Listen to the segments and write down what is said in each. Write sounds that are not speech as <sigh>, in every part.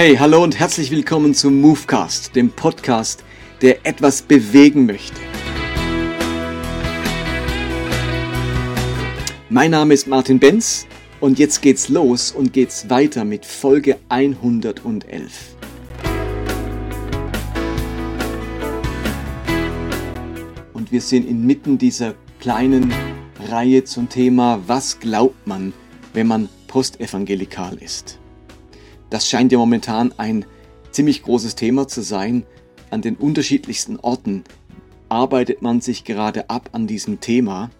Hey, hallo und herzlich willkommen zum Movecast, dem Podcast, der etwas bewegen möchte. Mein Name ist Martin Benz und jetzt geht's los und geht's weiter mit Folge 111. Und wir sind inmitten dieser kleinen Reihe zum Thema Was glaubt man, wenn man postevangelikal ist? Das scheint ja momentan ein ziemlich großes Thema zu sein. An den unterschiedlichsten Orten arbeitet man sich gerade ab an diesem Thema.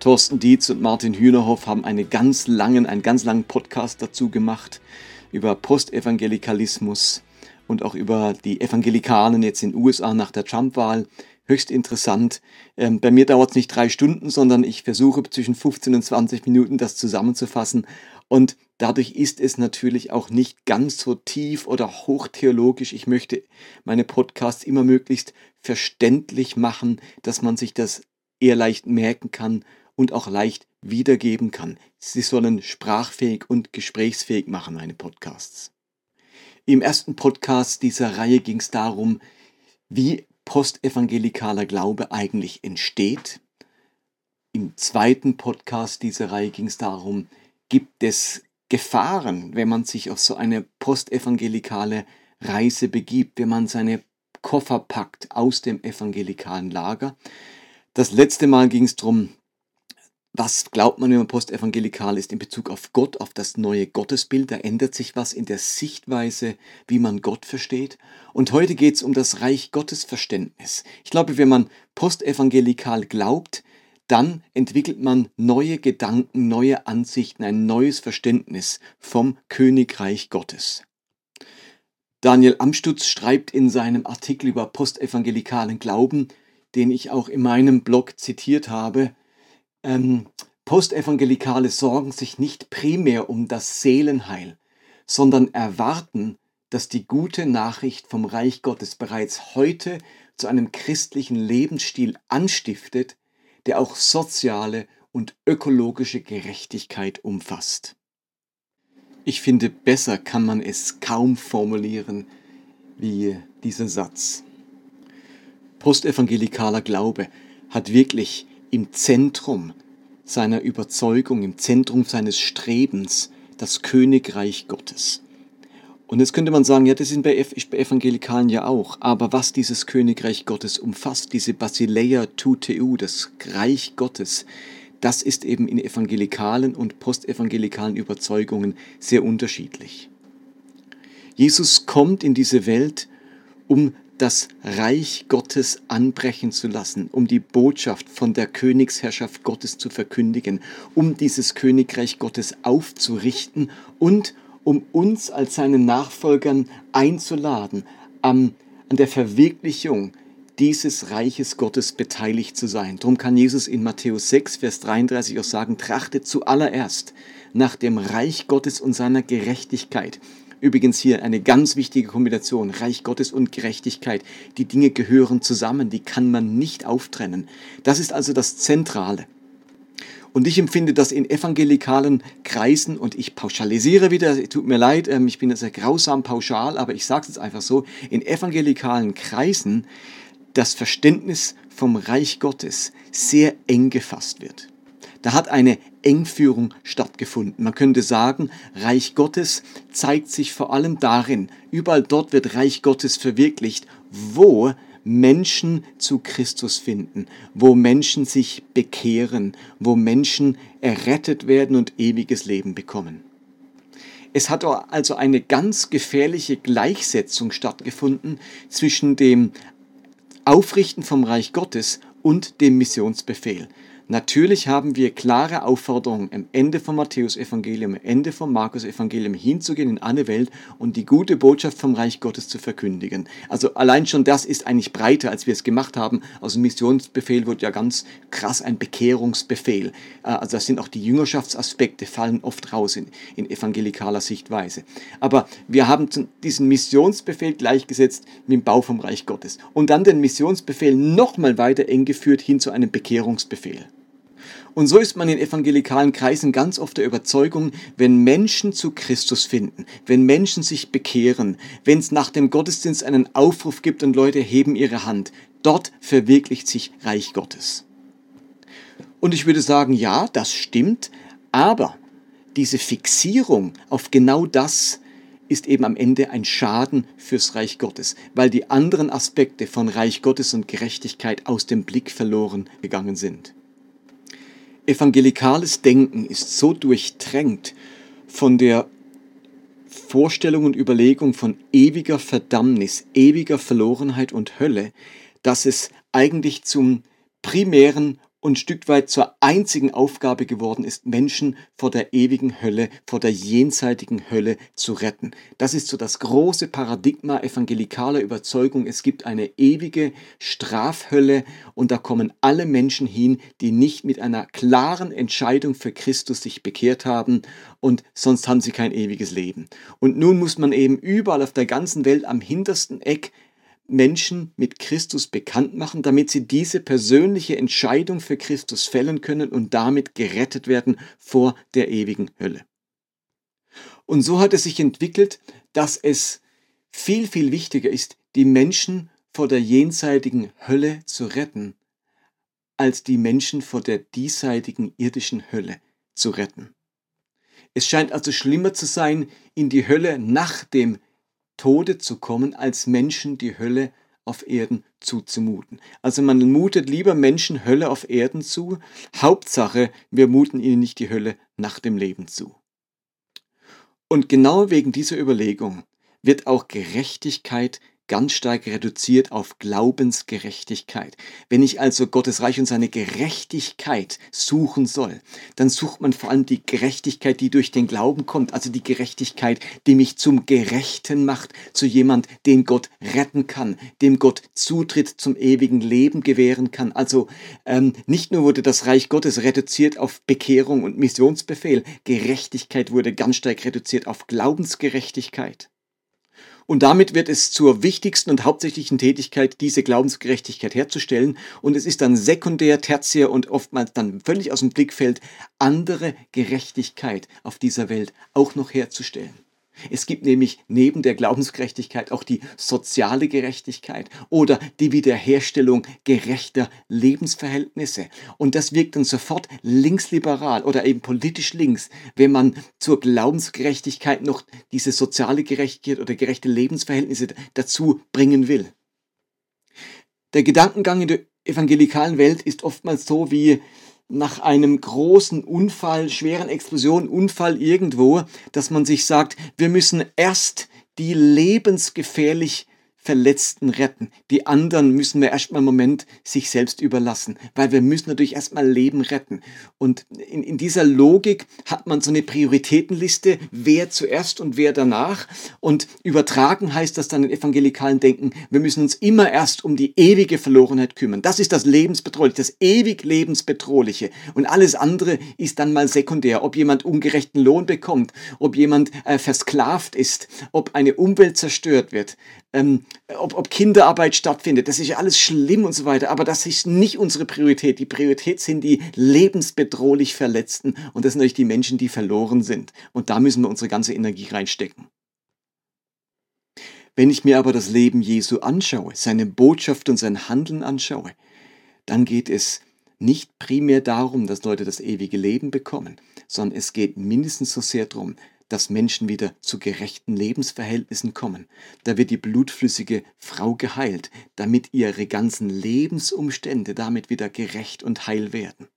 Thorsten Dietz und Martin Hühnerhoff haben eine ganz langen, einen ganz langen Podcast dazu gemacht über Postevangelikalismus und auch über die Evangelikalen jetzt in den USA nach der Trump-Wahl. Höchst interessant. Ähm, bei mir dauert es nicht drei Stunden, sondern ich versuche zwischen 15 und 20 Minuten das zusammenzufassen. Und Dadurch ist es natürlich auch nicht ganz so tief oder hochtheologisch. Ich möchte meine Podcasts immer möglichst verständlich machen, dass man sich das eher leicht merken kann und auch leicht wiedergeben kann. Sie sollen sprachfähig und gesprächsfähig machen, meine Podcasts. Im ersten Podcast dieser Reihe ging es darum, wie postevangelikaler Glaube eigentlich entsteht. Im zweiten Podcast dieser Reihe ging es darum, gibt es Gefahren, wenn man sich auf so eine postevangelikale Reise begibt, wenn man seine Koffer packt aus dem evangelikalen Lager. Das letzte Mal ging es darum, was glaubt man, wenn man postevangelikal ist in Bezug auf Gott, auf das neue Gottesbild? Da ändert sich was in der Sichtweise, wie man Gott versteht. Und heute geht es um das Reich Gottes Verständnis. Ich glaube, wenn man postevangelikal glaubt, dann entwickelt man neue Gedanken, neue Ansichten, ein neues Verständnis vom Königreich Gottes. Daniel Amstutz schreibt in seinem Artikel über postevangelikalen Glauben, den ich auch in meinem Blog zitiert habe, ähm, Postevangelikale sorgen sich nicht primär um das Seelenheil, sondern erwarten, dass die gute Nachricht vom Reich Gottes bereits heute zu einem christlichen Lebensstil anstiftet, der auch soziale und ökologische Gerechtigkeit umfasst. Ich finde, besser kann man es kaum formulieren wie dieser Satz. Postevangelikaler Glaube hat wirklich im Zentrum seiner Überzeugung, im Zentrum seines Strebens das Königreich Gottes. Und jetzt könnte man sagen, ja, das ist bei, Evangelikalen ja auch. Aber was dieses Königreich Gottes umfasst, diese Basileia Tuteu, das Reich Gottes, das ist eben in evangelikalen und postevangelikalen Überzeugungen sehr unterschiedlich. Jesus kommt in diese Welt, um das Reich Gottes anbrechen zu lassen, um die Botschaft von der Königsherrschaft Gottes zu verkündigen, um dieses Königreich Gottes aufzurichten und um uns als seinen Nachfolgern einzuladen, an, an der Verwirklichung dieses Reiches Gottes beteiligt zu sein. Darum kann Jesus in Matthäus 6, Vers 33 auch sagen, trachtet zuallererst nach dem Reich Gottes und seiner Gerechtigkeit. Übrigens hier eine ganz wichtige Kombination, Reich Gottes und Gerechtigkeit. Die Dinge gehören zusammen, die kann man nicht auftrennen. Das ist also das Zentrale. Und ich empfinde das in evangelikalen Kreisen, und ich pauschalisiere wieder, tut mir leid, ähm, ich bin sehr grausam pauschal, aber ich sage es jetzt einfach so, in evangelikalen Kreisen das Verständnis vom Reich Gottes sehr eng gefasst wird. Da hat eine Engführung stattgefunden. Man könnte sagen, Reich Gottes zeigt sich vor allem darin, überall dort wird Reich Gottes verwirklicht, wo Menschen zu Christus finden, wo Menschen sich bekehren, wo Menschen errettet werden und ewiges Leben bekommen. Es hat also eine ganz gefährliche Gleichsetzung stattgefunden zwischen dem Aufrichten vom Reich Gottes und dem Missionsbefehl. Natürlich haben wir klare Aufforderungen am Ende vom Matthäus-Evangelium, am Ende vom Markus-Evangelium hinzugehen in alle Welt und die gute Botschaft vom Reich Gottes zu verkündigen. Also allein schon das ist eigentlich breiter, als wir es gemacht haben. Aus dem Missionsbefehl wird ja ganz krass ein Bekehrungsbefehl. Äh, also das sind auch die Jüngerschaftsaspekte, fallen oft raus in, in evangelikaler Sichtweise. Aber wir haben diesen Missionsbefehl gleichgesetzt mit dem Bau vom Reich Gottes. Und dann den Missionsbefehl nochmal weiter eng geführt hin zu einem Bekehrungsbefehl. Und so ist man in evangelikalen Kreisen ganz oft der Überzeugung, wenn Menschen zu Christus finden, wenn Menschen sich bekehren, wenn es nach dem Gottesdienst einen Aufruf gibt und Leute heben ihre Hand, dort verwirklicht sich Reich Gottes. Und ich würde sagen, ja, das stimmt, aber diese Fixierung auf genau das ist eben am Ende ein Schaden fürs Reich Gottes, weil die anderen Aspekte von Reich Gottes und Gerechtigkeit aus dem Blick verloren gegangen sind. Evangelikales Denken ist so durchtränkt von der Vorstellung und Überlegung von ewiger Verdammnis, ewiger Verlorenheit und Hölle, dass es eigentlich zum primären und Stück weit zur einzigen Aufgabe geworden ist, Menschen vor der ewigen Hölle, vor der jenseitigen Hölle zu retten. Das ist so das große Paradigma evangelikaler Überzeugung. Es gibt eine ewige Strafhölle und da kommen alle Menschen hin, die nicht mit einer klaren Entscheidung für Christus sich bekehrt haben und sonst haben sie kein ewiges Leben. Und nun muss man eben überall auf der ganzen Welt am hintersten Eck Menschen mit Christus bekannt machen, damit sie diese persönliche Entscheidung für Christus fällen können und damit gerettet werden vor der ewigen Hölle. Und so hat es sich entwickelt, dass es viel, viel wichtiger ist, die Menschen vor der jenseitigen Hölle zu retten, als die Menschen vor der diesseitigen irdischen Hölle zu retten. Es scheint also schlimmer zu sein, in die Hölle nach dem Tode zu kommen, als Menschen die Hölle auf Erden zuzumuten. Also man mutet lieber Menschen Hölle auf Erden zu. Hauptsache, wir muten ihnen nicht die Hölle nach dem Leben zu. Und genau wegen dieser Überlegung wird auch Gerechtigkeit ganz stark reduziert auf Glaubensgerechtigkeit. Wenn ich also Gottes Reich und seine Gerechtigkeit suchen soll, dann sucht man vor allem die Gerechtigkeit, die durch den Glauben kommt, also die Gerechtigkeit, die mich zum Gerechten macht, zu jemand, den Gott retten kann, dem Gott Zutritt zum ewigen Leben gewähren kann. Also ähm, nicht nur wurde das Reich Gottes reduziert auf Bekehrung und Missionsbefehl, Gerechtigkeit wurde ganz stark reduziert auf Glaubensgerechtigkeit. Und damit wird es zur wichtigsten und hauptsächlichen Tätigkeit, diese Glaubensgerechtigkeit herzustellen. Und es ist dann sekundär, tertiär und oftmals dann völlig aus dem Blickfeld, andere Gerechtigkeit auf dieser Welt auch noch herzustellen. Es gibt nämlich neben der Glaubensgerechtigkeit auch die soziale Gerechtigkeit oder die Wiederherstellung gerechter Lebensverhältnisse. Und das wirkt dann sofort linksliberal oder eben politisch links, wenn man zur Glaubensgerechtigkeit noch diese soziale Gerechtigkeit oder gerechte Lebensverhältnisse dazu bringen will. Der Gedankengang in der evangelikalen Welt ist oftmals so wie nach einem großen Unfall, schweren Explosion, Unfall irgendwo, dass man sich sagt, wir müssen erst die lebensgefährlich Verletzten retten. Die anderen müssen wir erstmal einen Moment sich selbst überlassen, weil wir müssen natürlich erstmal Leben retten. Und in, in dieser Logik hat man so eine Prioritätenliste, wer zuerst und wer danach. Und übertragen heißt das dann in evangelikalen Denken, wir müssen uns immer erst um die ewige Verlorenheit kümmern. Das ist das Lebensbedrohliche, das ewig Lebensbedrohliche. Und alles andere ist dann mal sekundär. Ob jemand ungerechten Lohn bekommt, ob jemand äh, versklavt ist, ob eine Umwelt zerstört wird ähm, ob, ob Kinderarbeit stattfindet. Das ist ja alles schlimm und so weiter. Aber das ist nicht unsere Priorität. Die Priorität sind die lebensbedrohlich Verletzten. Und das sind natürlich die Menschen, die verloren sind. Und da müssen wir unsere ganze Energie reinstecken. Wenn ich mir aber das Leben Jesu anschaue, seine Botschaft und sein Handeln anschaue, dann geht es nicht primär darum, dass Leute das ewige Leben bekommen, sondern es geht mindestens so sehr darum, dass Menschen wieder zu gerechten Lebensverhältnissen kommen. Da wird die blutflüssige Frau geheilt, damit ihre ganzen Lebensumstände damit wieder gerecht und heil werden.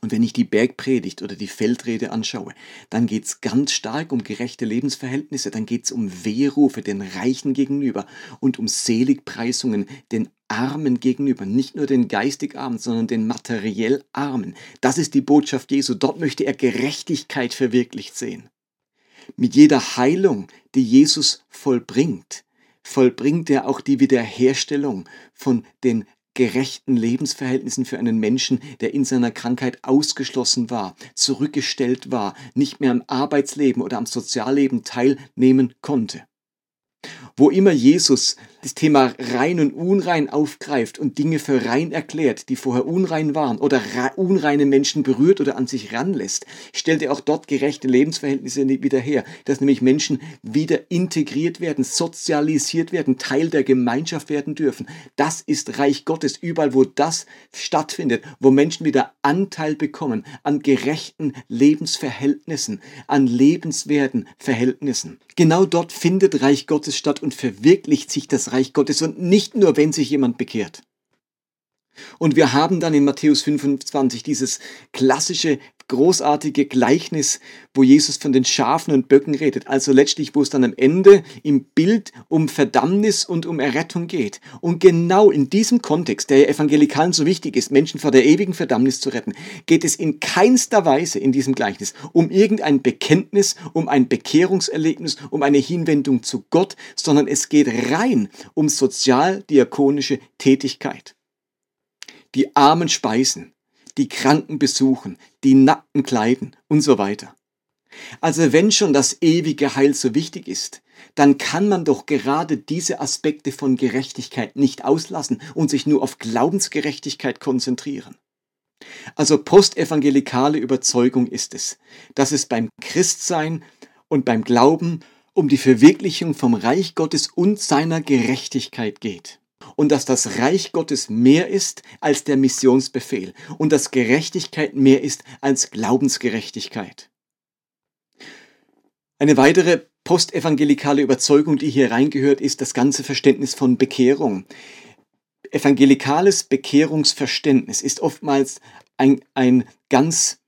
Und wenn ich die Bergpredigt oder die Feldrede anschaue, dann geht es ganz stark um gerechte Lebensverhältnisse, dann geht es um Wehrufe den Reichen gegenüber und um Seligpreisungen den Armen gegenüber, nicht nur den geistig Armen, sondern den materiell Armen. Das ist die Botschaft Jesu. Dort möchte er Gerechtigkeit verwirklicht sehen. Mit jeder Heilung, die Jesus vollbringt, vollbringt er auch die Wiederherstellung von den gerechten Lebensverhältnissen für einen Menschen, der in seiner Krankheit ausgeschlossen war, zurückgestellt war, nicht mehr am Arbeitsleben oder am Sozialleben teilnehmen konnte. Wo immer Jesus das Thema rein und unrein aufgreift und Dinge für rein erklärt, die vorher unrein waren oder unreine Menschen berührt oder an sich ranlässt, stellt er auch dort gerechte Lebensverhältnisse wieder her, dass nämlich Menschen wieder integriert werden, sozialisiert werden, Teil der Gemeinschaft werden dürfen. Das ist Reich Gottes, überall wo das stattfindet, wo Menschen wieder Anteil bekommen an gerechten Lebensverhältnissen, an lebenswerten Verhältnissen. Genau dort findet Reich Gottes statt und verwirklicht sich das Reich Gottes und nicht nur, wenn sich jemand bekehrt. Und wir haben dann in Matthäus 25 dieses klassische, großartige Gleichnis, wo Jesus von den Schafen und Böcken redet. Also letztlich, wo es dann am Ende im Bild um Verdammnis und um Errettung geht. Und genau in diesem Kontext, der Evangelikalen so wichtig ist, Menschen vor der ewigen Verdammnis zu retten, geht es in keinster Weise in diesem Gleichnis um irgendein Bekenntnis, um ein Bekehrungserlebnis, um eine Hinwendung zu Gott, sondern es geht rein um sozialdiakonische Tätigkeit die Armen speisen, die Kranken besuchen, die Nackten kleiden und so weiter. Also wenn schon das ewige Heil so wichtig ist, dann kann man doch gerade diese Aspekte von Gerechtigkeit nicht auslassen und sich nur auf Glaubensgerechtigkeit konzentrieren. Also postevangelikale Überzeugung ist es, dass es beim Christsein und beim Glauben um die Verwirklichung vom Reich Gottes und seiner Gerechtigkeit geht und dass das Reich Gottes mehr ist als der Missionsbefehl und dass Gerechtigkeit mehr ist als Glaubensgerechtigkeit. Eine weitere postevangelikale Überzeugung, die hier reingehört, ist das ganze Verständnis von Bekehrung. Evangelikales Bekehrungsverständnis ist oftmals ein, ein ganz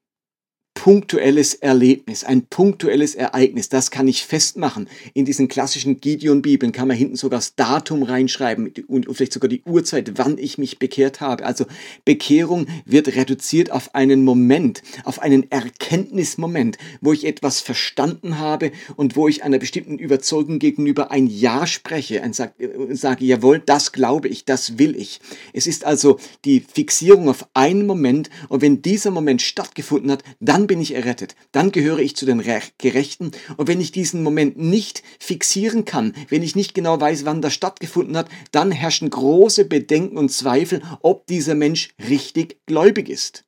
punktuelles Erlebnis, ein punktuelles Ereignis, das kann ich festmachen. In diesen klassischen Gideon-Bibeln kann man hinten sogar das Datum reinschreiben und vielleicht sogar die Uhrzeit, wann ich mich bekehrt habe. Also Bekehrung wird reduziert auf einen Moment, auf einen Erkenntnismoment, wo ich etwas verstanden habe und wo ich einer bestimmten Überzeugung gegenüber ein Ja spreche und sage, sage, jawohl, das glaube ich, das will ich. Es ist also die Fixierung auf einen Moment und wenn dieser Moment stattgefunden hat, dann bin ich errettet, dann gehöre ich zu den Gerechten. Und wenn ich diesen Moment nicht fixieren kann, wenn ich nicht genau weiß, wann das stattgefunden hat, dann herrschen große Bedenken und Zweifel, ob dieser Mensch richtig gläubig ist.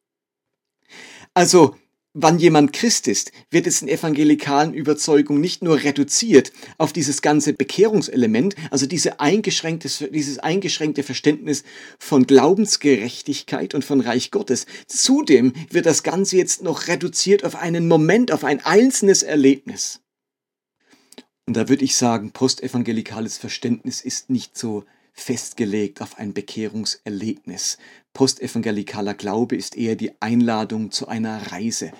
Also wann jemand Christ ist, wird es in evangelikalen Überzeugungen nicht nur reduziert auf dieses ganze Bekehrungselement, also diese dieses eingeschränkte Verständnis von Glaubensgerechtigkeit und von Reich Gottes. Zudem wird das Ganze jetzt noch reduziert auf einen Moment, auf ein einzelnes Erlebnis. Und da würde ich sagen, postevangelikales Verständnis ist nicht so festgelegt auf ein Bekehrungserlebnis. Postevangelikaler Glaube ist eher die Einladung zu einer Reise.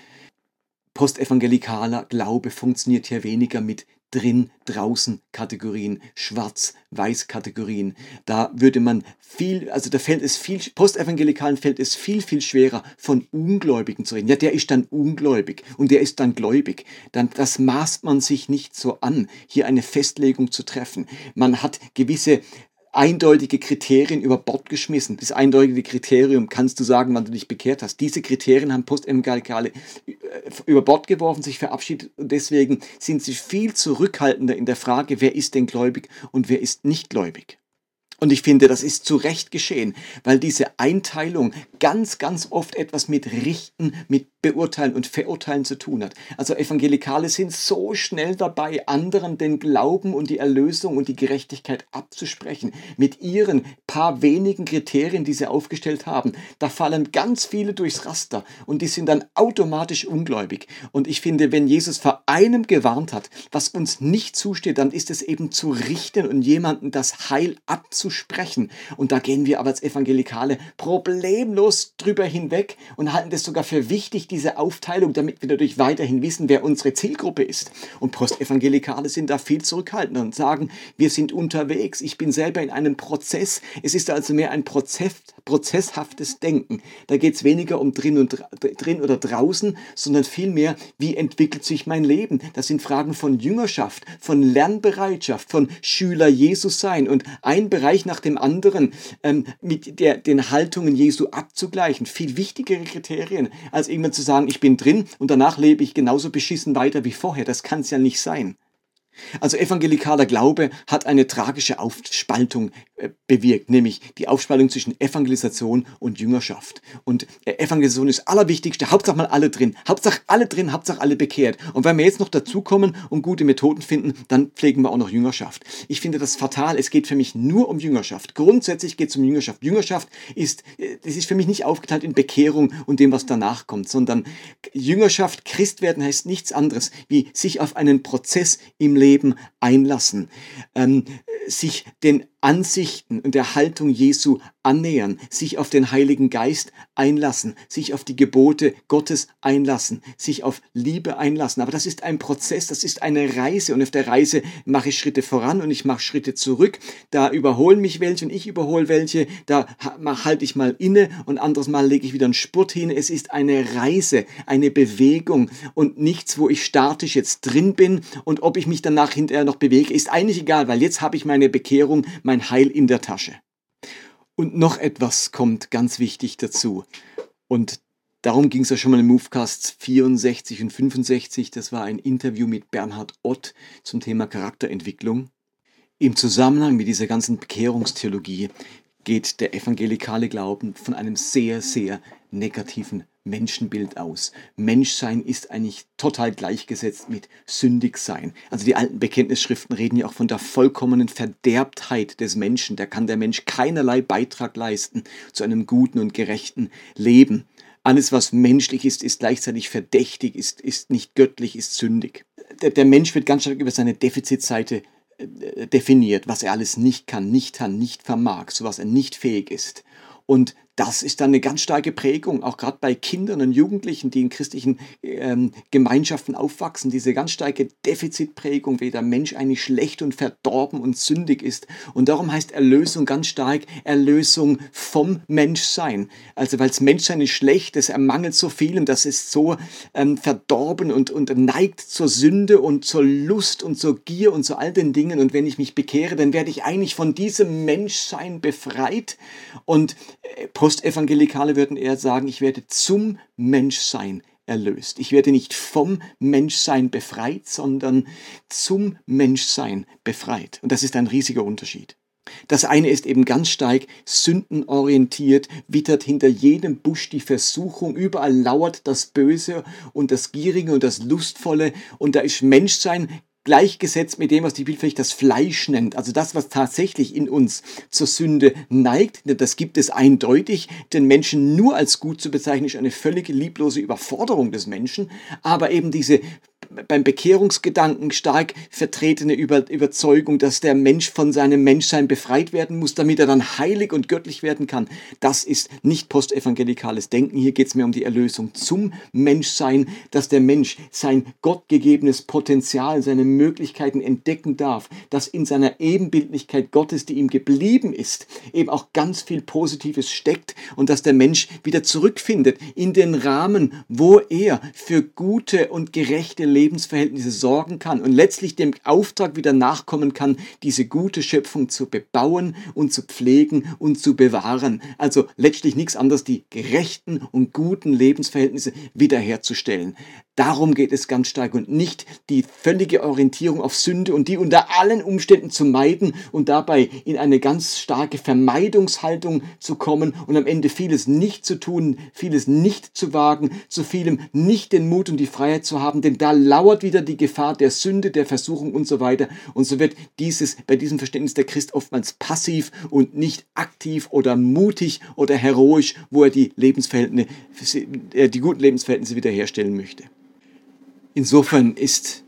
Postevangelikaler Glaube funktioniert hier weniger mit drin, draußen Kategorien, schwarz-weiß Kategorien. Da würde man viel, also da fällt es viel, Postevangelikalen fällt es viel, viel schwerer von Ungläubigen zu reden. Ja, der ist dann ungläubig und der ist dann gläubig. Dann, das maßt man sich nicht so an, hier eine Festlegung zu treffen. Man hat gewisse eindeutige Kriterien über Bord geschmissen. Das eindeutige Kriterium kannst du sagen, wann du dich bekehrt hast. Diese Kriterien haben Postevangelikale äh, über Bord geworfen, sich verabschiedet und deswegen sind sie viel zurückhaltender in der Frage, wer ist denn gläubig und wer ist nicht gläubig. Und ich finde, das ist zu Recht geschehen, weil diese Einteilung ganz, ganz oft etwas mit Richten, mit Beurteilen und Verurteilen zu tun hat. Also Evangelikale sind so schnell dabei, anderen den Glauben und die Erlösung und die Gerechtigkeit abzusprechen. Mit ihren paar wenigen Kriterien, die sie aufgestellt haben. Da fallen ganz viele durchs Raster und die sind dann automatisch ungläubig. Und ich finde, wenn Jesus vor einem gewarnt hat, was uns nicht zusteht, dann ist es eben zu richten und jemanden das Heil abzusprechen. Und da gehen wir aber als Evangelikale problemlos drüber hinweg und halten das sogar für wichtig, diese Aufteilung, damit wir dadurch weiterhin wissen, wer unsere Zielgruppe ist. Und Postevangelikale sind da viel zurückhaltender und sagen, wir sind unterwegs, ich bin selber in einem Prozess. Es ist also mehr ein Prozess, prozesshaftes Denken. Da geht es weniger um drin, und, drin oder draußen, sondern vielmehr, wie entwickelt sich mein Leben. Das sind Fragen von Jüngerschaft, von Lernbereitschaft, von Schüler Jesus sein und ein Bereich nach dem anderen ähm, mit der, den Haltungen Jesu abzugleichen. Viel wichtigere Kriterien, als irgendwann zu sagen, ich bin drin und danach lebe ich genauso beschissen weiter wie vorher. Das kann es ja nicht sein. Also evangelikaler Glaube hat eine tragische Aufspaltung äh, bewirkt, nämlich die Aufspaltung zwischen Evangelisation und Jüngerschaft. Und äh, Evangelisation ist allerwichtigste, Hauptsache mal alle drin, Hauptsache alle drin, Hauptsache alle bekehrt. Und wenn wir jetzt noch dazukommen und gute Methoden finden, dann pflegen wir auch noch Jüngerschaft. Ich finde das fatal, es geht für mich nur um Jüngerschaft. Grundsätzlich geht es um Jüngerschaft. Jüngerschaft ist, äh, das ist für mich nicht aufgeteilt in Bekehrung und dem, was danach kommt, sondern Jüngerschaft, Christ werden heißt nichts anderes, wie sich auf einen Prozess im Leben einlassen, ähm, sich den Ansichten und der Haltung Jesu annähern, sich auf den Heiligen Geist einlassen, sich auf die Gebote Gottes einlassen, sich auf Liebe einlassen. Aber das ist ein Prozess, das ist eine Reise und auf der Reise mache ich Schritte voran und ich mache Schritte zurück. Da überholen mich welche und ich überhole welche, da halte ich mal inne und anderes Mal lege ich wieder einen Spurt hin. Es ist eine Reise, eine Bewegung und nichts, wo ich statisch jetzt drin bin und ob ich mich danach hinterher noch bewege, ist eigentlich egal, weil jetzt habe ich meine Bekehrung, mein mein Heil in der Tasche. Und noch etwas kommt ganz wichtig dazu. Und darum ging es ja schon mal im Movecasts 64 und 65. Das war ein Interview mit Bernhard Ott zum Thema Charakterentwicklung. Im Zusammenhang mit dieser ganzen Bekehrungstheologie geht der evangelikale Glauben von einem sehr, sehr negativen Menschenbild aus. Menschsein ist eigentlich total gleichgesetzt mit Sündigsein. Also die alten Bekenntnisschriften reden ja auch von der vollkommenen Verderbtheit des Menschen. Da kann der Mensch keinerlei Beitrag leisten zu einem guten und gerechten Leben. Alles, was menschlich ist, ist gleichzeitig verdächtig, ist, ist nicht göttlich, ist sündig. Der, der Mensch wird ganz stark über seine Defizitseite äh, definiert, was er alles nicht kann, nicht kann, nicht vermag, zu was er nicht fähig ist. Und das ist dann eine ganz starke Prägung, auch gerade bei Kindern und Jugendlichen, die in christlichen ähm, Gemeinschaften aufwachsen, diese ganz starke Defizitprägung, wie der Mensch eigentlich schlecht und verdorben und sündig ist. Und darum heißt Erlösung ganz stark Erlösung vom Menschsein. Also weil das Menschsein ist schlecht, es ermangelt so vielem, das ist so ähm, verdorben und, und neigt zur Sünde und zur Lust und zur Gier und zu all den Dingen. Und wenn ich mich bekehre, dann werde ich eigentlich von diesem Menschsein befreit und äh, Postevangelikale würden eher sagen, ich werde zum Menschsein erlöst. Ich werde nicht vom Menschsein befreit, sondern zum Menschsein befreit. Und das ist ein riesiger Unterschied. Das eine ist eben ganz stark sündenorientiert, wittert hinter jedem Busch die Versuchung, überall lauert das Böse und das Gierige und das Lustvolle und da ist Menschsein gleichgesetzt mit dem, was die Bibel vielleicht das Fleisch nennt. Also das, was tatsächlich in uns zur Sünde neigt. Das gibt es eindeutig. Den Menschen nur als gut zu bezeichnen, ist eine völlige lieblose Überforderung des Menschen. Aber eben diese beim Bekehrungsgedanken stark vertretene Über Überzeugung, dass der Mensch von seinem Menschsein befreit werden muss, damit er dann heilig und göttlich werden kann. Das ist nicht postevangelikales Denken. Hier geht es mir um die Erlösung zum Menschsein, dass der Mensch sein gottgegebenes Potenzial, seine Möglichkeiten entdecken darf, dass in seiner Ebenbildlichkeit Gottes, die ihm geblieben ist, eben auch ganz viel Positives steckt und dass der Mensch wieder zurückfindet in den Rahmen, wo er für gute und gerechte Lebensverhältnisse sorgen kann und letztlich dem Auftrag wieder nachkommen kann, diese gute Schöpfung zu bebauen und zu pflegen und zu bewahren. Also letztlich nichts anderes, die gerechten und guten Lebensverhältnisse wiederherzustellen. Darum geht es ganz stark und nicht die völlige Orientierung auf Sünde und die unter allen Umständen zu meiden und dabei in eine ganz starke Vermeidungshaltung zu kommen und am Ende vieles nicht zu tun, vieles nicht zu wagen, zu vielem nicht den Mut und die Freiheit zu haben, denn da lauert wieder die Gefahr der Sünde, der Versuchung und so weiter. Und so wird dieses bei diesem Verständnis der Christ oftmals passiv und nicht aktiv oder mutig oder heroisch, wo er die Lebensverhältnisse, die guten Lebensverhältnisse wiederherstellen möchte. Insofern ist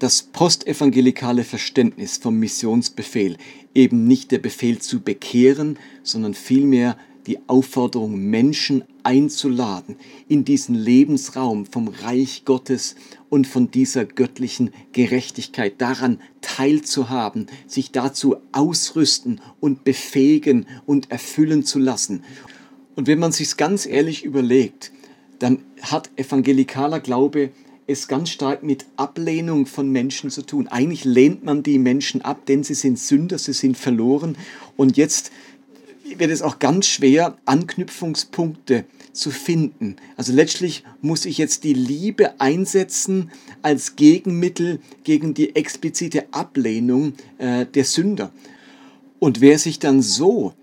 das postevangelikale Verständnis vom Missionsbefehl eben nicht der Befehl zu bekehren, sondern vielmehr die Aufforderung, Menschen einzuladen in diesen Lebensraum vom Reich Gottes und von dieser göttlichen Gerechtigkeit, daran teilzuhaben, sich dazu ausrüsten und befähigen und erfüllen zu lassen. Und wenn man sich ganz ehrlich überlegt, dann hat evangelikaler Glaube es ganz stark mit Ablehnung von Menschen zu tun. Eigentlich lehnt man die Menschen ab, denn sie sind Sünder, sie sind verloren. Und jetzt wird es auch ganz schwer, Anknüpfungspunkte zu finden. Also letztlich muss ich jetzt die Liebe einsetzen als Gegenmittel gegen die explizite Ablehnung äh, der Sünder. Und wer sich dann so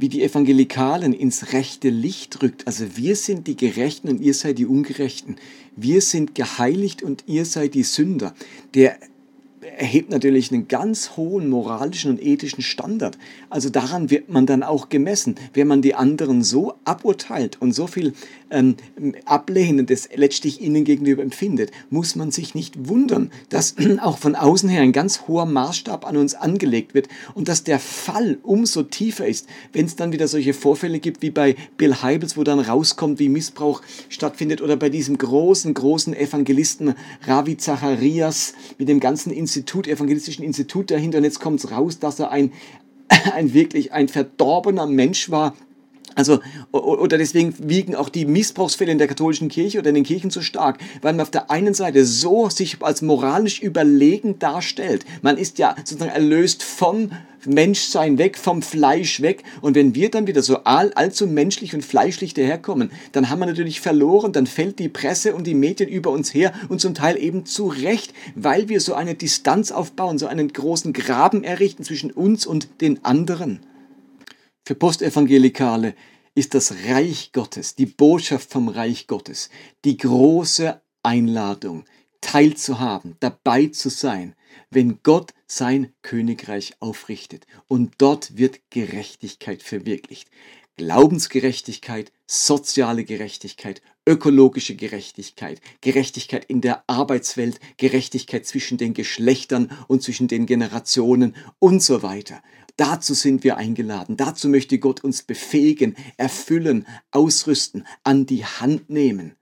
wie die Evangelikalen ins rechte Licht rückt, also wir sind die Gerechten und ihr seid die Ungerechten, wir sind geheiligt und ihr seid die Sünder, der erhebt natürlich einen ganz hohen moralischen und ethischen Standard. Also daran wird man dann auch gemessen. Wenn man die anderen so aburteilt und so viel ähm, Ablehnendes letztlich ihnen gegenüber empfindet, muss man sich nicht wundern, dass <clears throat> auch von außen her ein ganz hoher Maßstab an uns angelegt wird und dass der Fall umso tiefer ist, wenn es dann wieder solche Vorfälle gibt wie bei Bill Heibels, wo dann rauskommt, wie Missbrauch stattfindet oder bei diesem großen, großen Evangelisten Ravi Zacharias mit dem ganzen Institut, evangelistischen Institut dahinter. Und jetzt kommt es raus, dass er ein, <clears throat> ein wirklich ein verdorbener Mensch war, also, oder deswegen wiegen auch die Missbrauchsfälle in der katholischen Kirche oder in den Kirchen so stark, weil man auf der einen Seite so sich als moralisch überlegen darstellt. Man ist ja sozusagen erlöst vom Menschsein weg, vom Fleisch weg. Und wenn wir dann wieder so all, allzu menschlich und fleischlich daherkommen, dann haben wir natürlich verloren, dann fällt die Presse und die Medien über uns her und zum Teil eben zu Recht, weil wir so eine Distanz aufbauen, so einen großen Graben errichten zwischen uns und den anderen. Für Postevangelikale ist das Reich Gottes, die Botschaft vom Reich Gottes, die große Einladung, teilzuhaben, dabei zu sein, wenn Gott sein Königreich aufrichtet und dort wird Gerechtigkeit verwirklicht. Glaubensgerechtigkeit, soziale Gerechtigkeit, ökologische Gerechtigkeit, Gerechtigkeit in der Arbeitswelt, Gerechtigkeit zwischen den Geschlechtern und zwischen den Generationen und so weiter. Dazu sind wir eingeladen. Dazu möchte Gott uns befähigen, erfüllen, ausrüsten, an die Hand nehmen.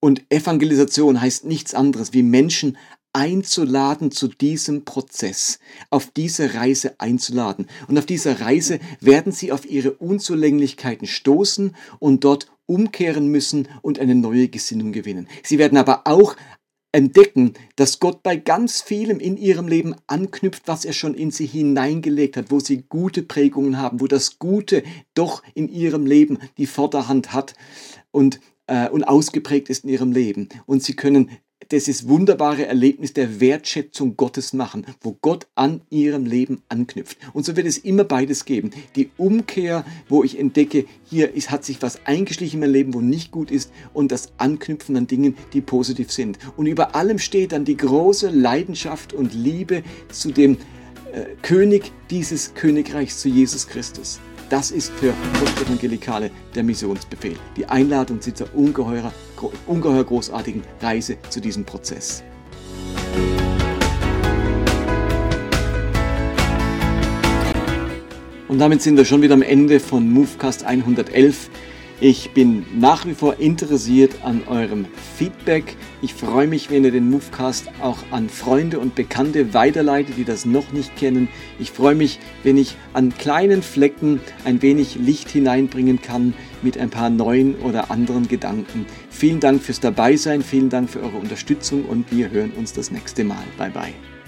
Und Evangelisation heißt nichts anderes, wie Menschen einzuladen zu diesem Prozess, auf diese Reise einzuladen. Und auf dieser Reise werden sie auf ihre Unzulänglichkeiten stoßen und dort umkehren müssen und eine neue Gesinnung gewinnen. Sie werden aber auch entdecken, dass Gott bei ganz vielem in ihrem Leben anknüpft, was er schon in sie hineingelegt hat, wo sie gute Prägungen haben, wo das Gute doch in ihrem Leben die Vorderhand hat und, äh, und ausgeprägt ist in ihrem Leben. Und sie können dieses wunderbare Erlebnis der Wertschätzung Gottes machen, wo Gott an ihrem Leben anknüpft. Und so wird es immer beides geben. Die Umkehr, wo ich entdecke, hier ist, hat sich was eingeschlichen in meinem Leben, wo nicht gut ist, und das Anknüpfen an Dingen, die positiv sind. Und über allem steht dann die große Leidenschaft und Liebe zu dem äh, König dieses Königreichs, zu Jesus Christus. Das ist für Postevangelikale der Missionsbefehl. Die Einladung zu dieser ungeheuer, ungeheuer großartigen Reise zu diesem Prozess. Und damit sind wir schon wieder am Ende von Movecast 111. Ich bin nach wie vor interessiert an eurem Feedback. Ich freue mich, wenn ihr den Movecast auch an Freunde und Bekannte weiterleitet, die das noch nicht kennen. Ich freue mich, wenn ich an kleinen Flecken ein wenig Licht hineinbringen kann mit ein paar neuen oder anderen Gedanken. Vielen Dank fürs Dabeisein, vielen Dank für eure Unterstützung und wir hören uns das nächste Mal. Bye bye.